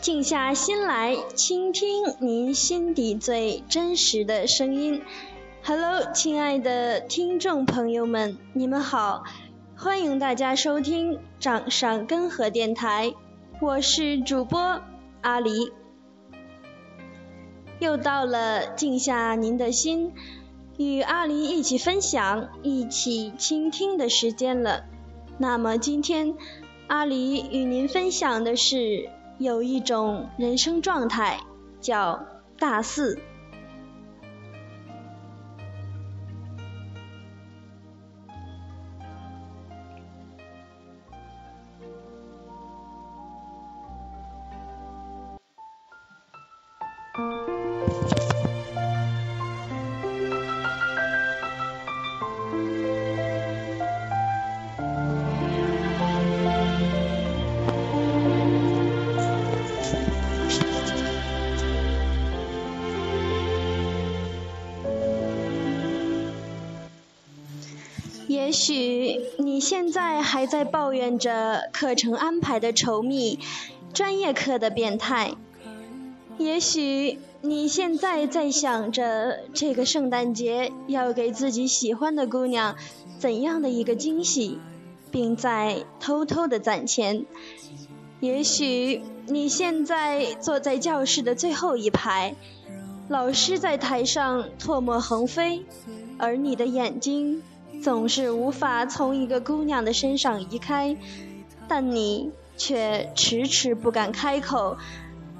静下心来，倾听您心底最真实的声音。Hello，亲爱的听众朋友们，你们好，欢迎大家收听掌上根河电台，我是主播阿狸。又到了静下您的心，与阿狸一起分享、一起倾听的时间了。那么今天，阿狸与您分享的是。有一种人生状态，叫大四。你现在还在抱怨着课程安排的稠密，专业课的变态。也许你现在在想着这个圣诞节要给自己喜欢的姑娘怎样的一个惊喜，并在偷偷的攒钱。也许你现在坐在教室的最后一排，老师在台上唾沫横飞，而你的眼睛。总是无法从一个姑娘的身上移开，但你却迟迟不敢开口。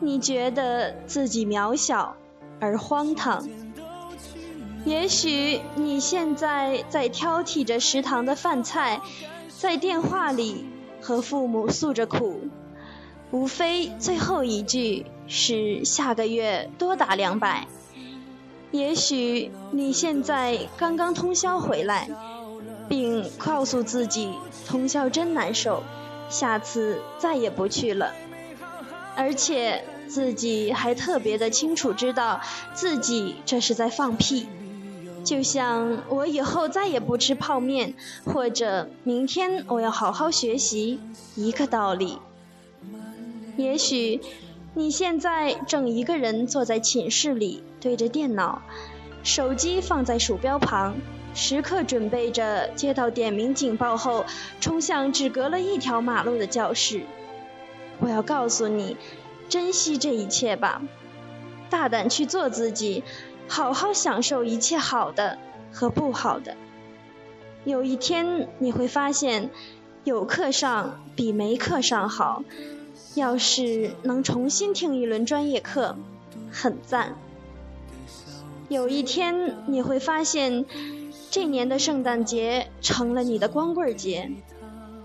你觉得自己渺小而荒唐。也许你现在在挑剔着食堂的饭菜，在电话里和父母诉着苦，无非最后一句是下个月多打两百。也许你现在刚刚通宵回来，并告诉自己通宵真难受，下次再也不去了。而且自己还特别的清楚知道自己这是在放屁，就像我以后再也不吃泡面，或者明天我要好好学习一个道理。也许。你现在正一个人坐在寝室里，对着电脑，手机放在鼠标旁，时刻准备着接到点名警报后冲向只隔了一条马路的教室。我要告诉你，珍惜这一切吧，大胆去做自己，好好享受一切好的和不好的。有一天你会发现，有课上比没课上好。要是能重新听一轮专业课，很赞。有一天你会发现，这年的圣诞节成了你的光棍节，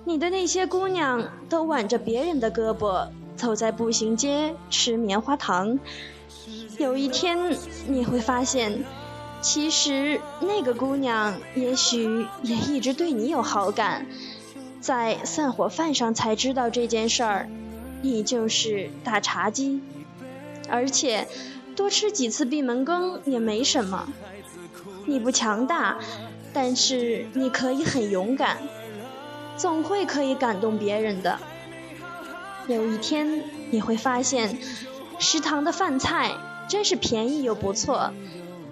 你的那些姑娘都挽着别人的胳膊走在步行街吃棉花糖。有一天你会发现，其实那个姑娘也许也一直对你有好感，在散伙饭上才知道这件事儿。你就是大茶几，而且多吃几次闭门羹也没什么。你不强大，但是你可以很勇敢，总会可以感动别人的。有一天你会发现，食堂的饭菜真是便宜又不错，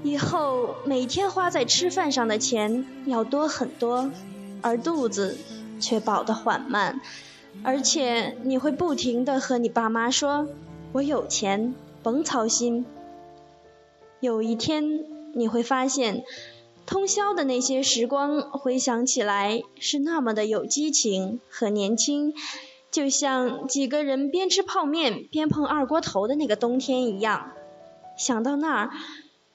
以后每天花在吃饭上的钱要多很多，而肚子却饱得缓慢。而且你会不停的和你爸妈说：“我有钱，甭操心。”有一天你会发现，通宵的那些时光回想起来是那么的有激情和年轻，就像几个人边吃泡面边碰二锅头的那个冬天一样。想到那儿，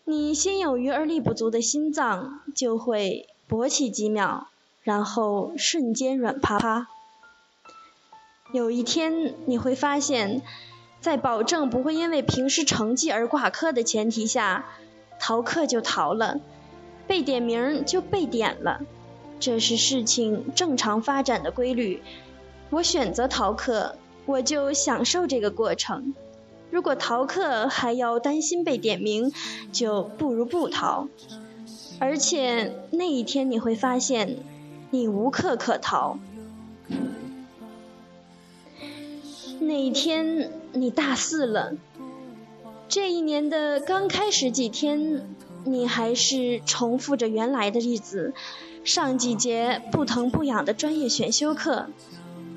你心有余而力不足的心脏就会勃起几秒，然后瞬间软趴趴。有一天你会发现，在保证不会因为平时成绩而挂科的前提下，逃课就逃了，被点名就被点了，这是事情正常发展的规律。我选择逃课，我就享受这个过程。如果逃课还要担心被点名，就不如不逃。而且那一天你会发现，你无课可逃。那一天你大四了。这一年的刚开始几天，你还是重复着原来的日子，上几节不疼不痒的专业选修课，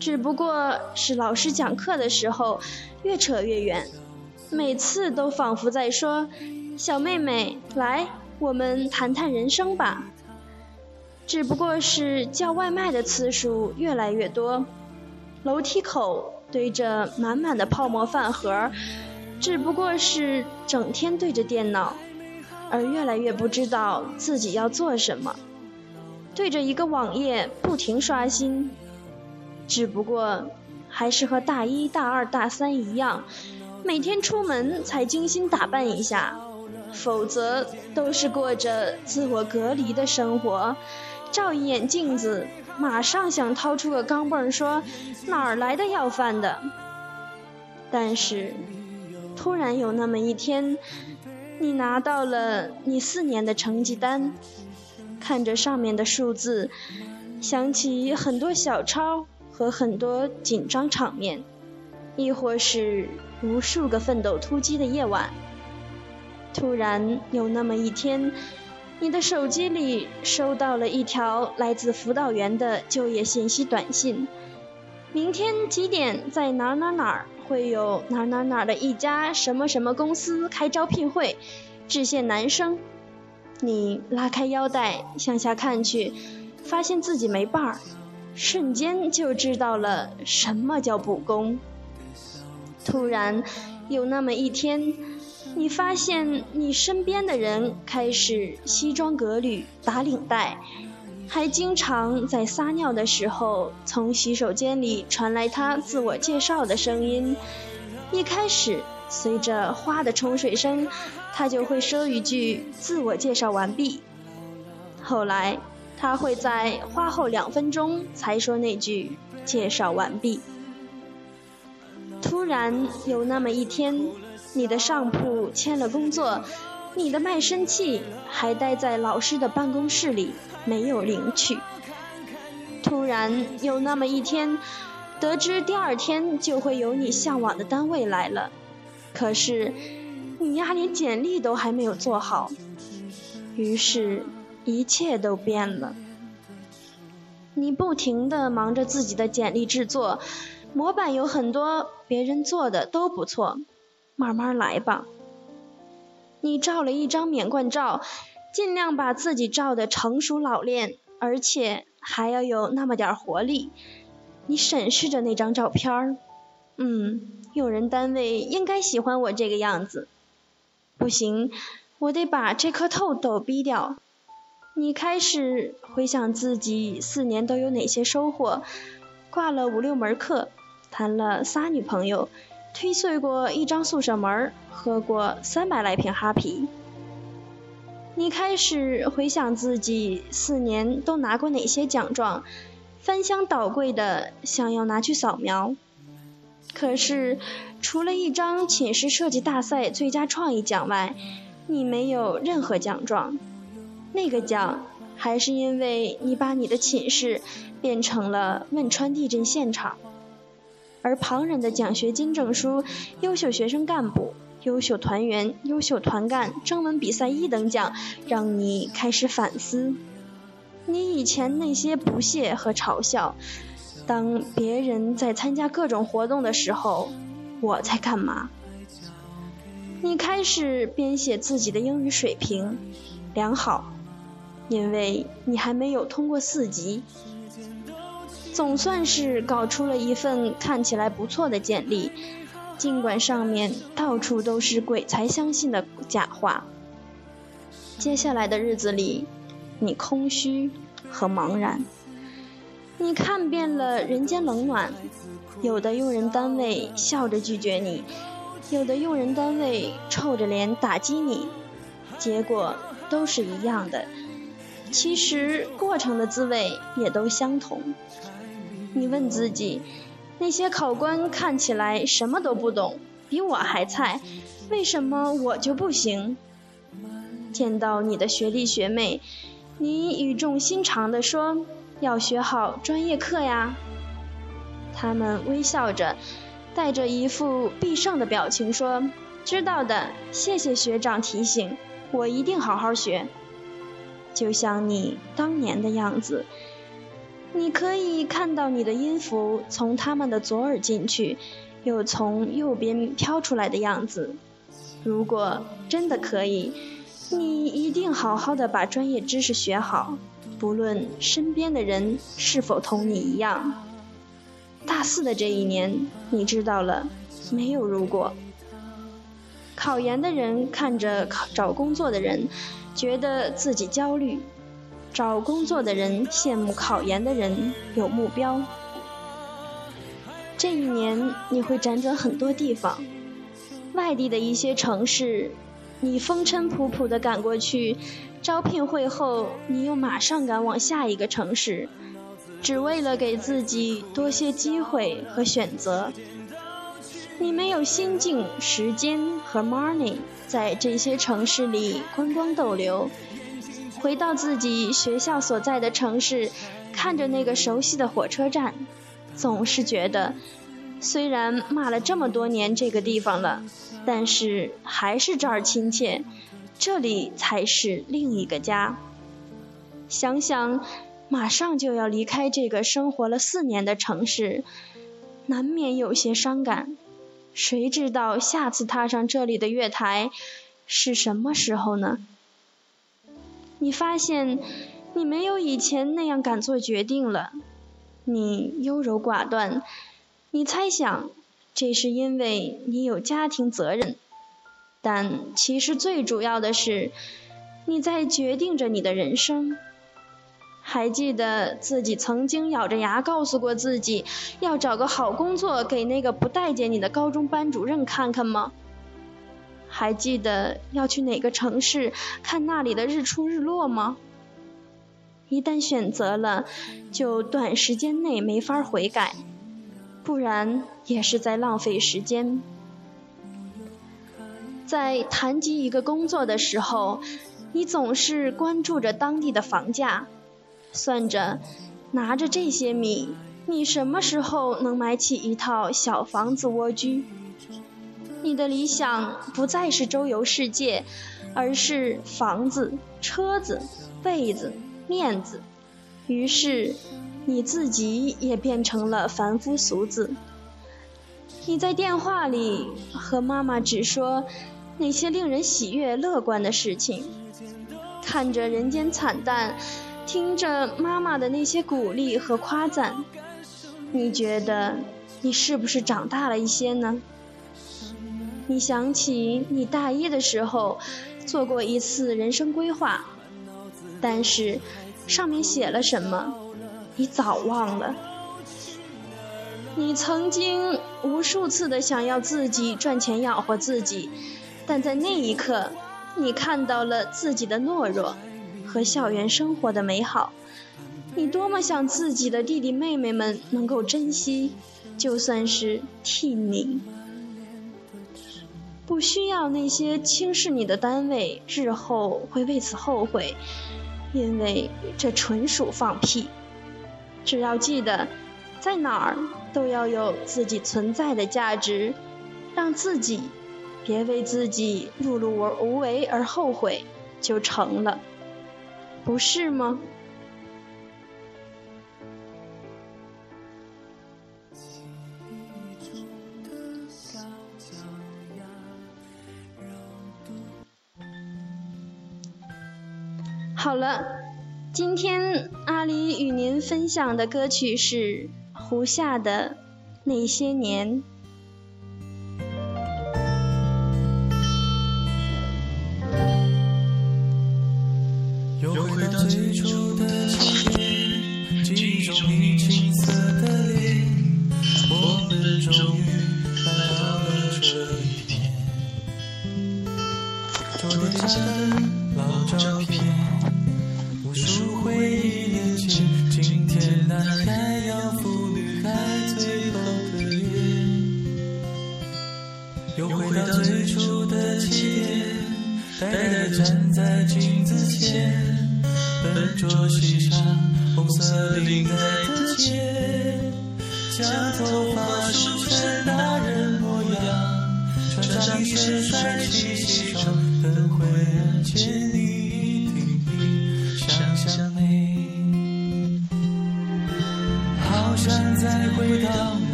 只不过是老师讲课的时候越扯越远，每次都仿佛在说：“小妹妹，来，我们谈谈人生吧。”只不过是叫外卖的次数越来越多，楼梯口堆着满满的泡沫饭盒，只不过是整天对着电脑，而越来越不知道自己要做什么，对着一个网页不停刷新，只不过还是和大一大二大三一样，每天出门才精心打扮一下，否则都是过着自我隔离的生活。照一眼镜子，马上想掏出个钢镚说：“哪儿来的要饭的？”但是，突然有那么一天，你拿到了你四年的成绩单，看着上面的数字，想起很多小抄和很多紧张场面，亦或是无数个奋斗突击的夜晚。突然有那么一天。你的手机里收到了一条来自辅导员的就业信息短信，明天几点在哪哪哪儿会有哪哪哪的一家什么什么公司开招聘会，只限男生。你拉开腰带向下看去，发现自己没伴儿，瞬间就知道了什么叫不公。突然有那么一天。你发现你身边的人开始西装革履打领带，还经常在撒尿的时候从洗手间里传来他自我介绍的声音。一开始随着花的冲水声，他就会说一句自我介绍完毕。后来他会在花后两分钟才说那句介绍完毕。突然有那么一天。你的上铺签了工作，你的卖身契还待在老师的办公室里没有领取。突然有那么一天，得知第二天就会有你向往的单位来了，可是你丫连简历都还没有做好，于是，一切都变了。你不停地忙着自己的简历制作，模板有很多，别人做的都不错。慢慢来吧。你照了一张免冠照，尽量把自己照得成熟老练，而且还要有那么点活力。你审视着那张照片儿，嗯，用人单位应该喜欢我这个样子。不行，我得把这颗痘痘逼掉。你开始回想自己四年都有哪些收获：挂了五六门课，谈了仨女朋友。推碎过一张宿舍门，喝过三百来瓶哈啤。你开始回想自己四年都拿过哪些奖状，翻箱倒柜的想要拿去扫描。可是，除了一张寝室设计大赛最佳创意奖外，你没有任何奖状。那个奖，还是因为你把你的寝室变成了汶川地震现场。而旁人的奖学金证书、优秀学生干部、优秀团员、优秀团干、征文比赛一等奖，让你开始反思：你以前那些不屑和嘲笑。当别人在参加各种活动的时候，我在干嘛？你开始编写自己的英语水平良好，因为你还没有通过四级。总算是搞出了一份看起来不错的简历，尽管上面到处都是鬼才相信的假话。接下来的日子里，你空虚和茫然。你看遍了人间冷暖，有的用人单位笑着拒绝你，有的用人单位臭着脸打击你，结果都是一样的。其实过程的滋味也都相同。你问自己，那些考官看起来什么都不懂，比我还菜，为什么我就不行？见到你的学弟学妹，你语重心长地说：“要学好专业课呀。”他们微笑着，带着一副必胜的表情说：“知道的，谢谢学长提醒，我一定好好学。”就像你当年的样子，你可以看到你的音符从他们的左耳进去，又从右边飘出来的样子。如果真的可以，你一定好好的把专业知识学好，不论身边的人是否同你一样。大四的这一年，你知道了，没有如果。考研的人看着找工作的人，觉得自己焦虑；找工作的人羡慕考研的人有目标。这一年，你会辗转很多地方，外地的一些城市，你风尘仆仆地赶过去；招聘会后，你又马上赶往下一个城市。只为了给自己多些机会和选择，你没有心境、时间和 money 在这些城市里观光逗留。回到自己学校所在的城市，看着那个熟悉的火车站，总是觉得，虽然骂了这么多年这个地方了，但是还是这儿亲切，这里才是另一个家。想想。马上就要离开这个生活了四年的城市，难免有些伤感。谁知道下次踏上这里的月台是什么时候呢？你发现你没有以前那样敢做决定了，你优柔寡断。你猜想这是因为你有家庭责任，但其实最主要的是你在决定着你的人生。还记得自己曾经咬着牙告诉过自己，要找个好工作给那个不待见你的高中班主任看看吗？还记得要去哪个城市看那里的日出日落吗？一旦选择了，就短时间内没法悔改，不然也是在浪费时间。在谈及一个工作的时候，你总是关注着当地的房价。算着，拿着这些米，你什么时候能买起一套小房子蜗居？你的理想不再是周游世界，而是房子、车子、被子、面子。于是，你自己也变成了凡夫俗子。你在电话里和妈妈只说那些令人喜悦、乐观的事情，看着人间惨淡。听着妈妈的那些鼓励和夸赞，你觉得你是不是长大了一些呢？你想起你大一的时候做过一次人生规划，但是上面写了什么，你早忘了。你曾经无数次的想要自己赚钱养活自己，但在那一刻，你看到了自己的懦弱。和校园生活的美好，你多么想自己的弟弟妹妹们能够珍惜，就算是替你，不需要那些轻视你的单位日后会为此后悔，因为这纯属放屁。只要记得，在哪儿都要有自己存在的价值，让自己别为自己碌碌而无为而后悔，就成了。不是吗？今天阿狸与您分享的歌曲是胡夏的《那些年》。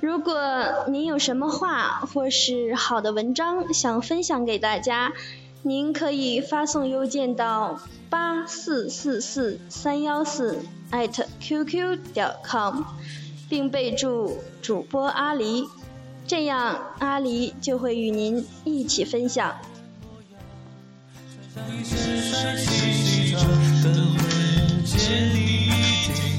如果您有什么话或是好的文章想分享给大家，您可以发送邮件到八四四四三幺四艾特 qq 点 com，并备注主播阿狸，这样阿狸就会与您一起分享。一会见你一。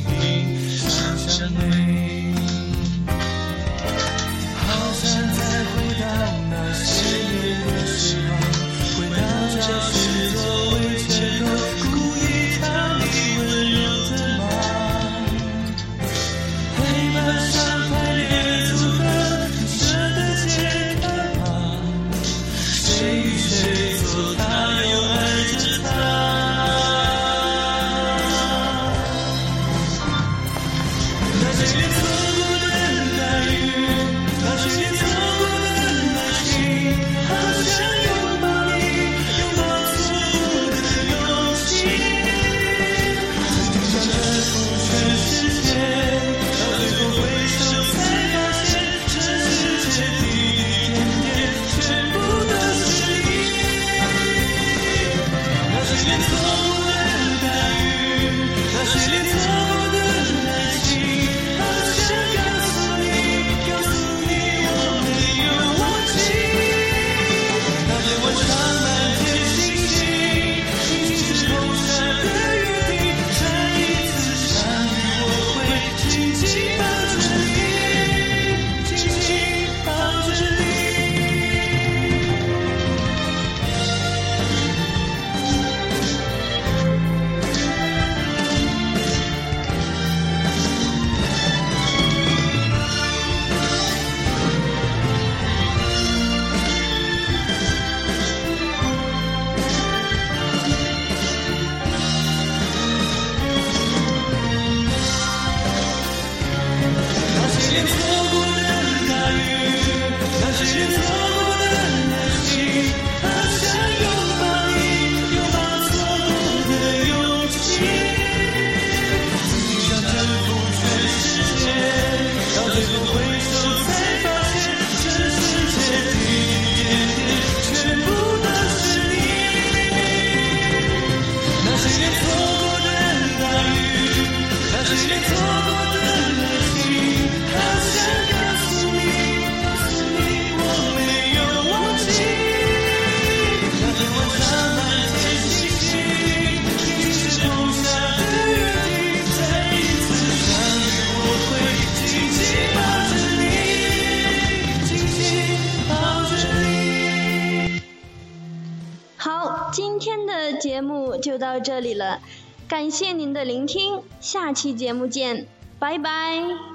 节目就到这里了感谢您的聆听下期节目见拜拜。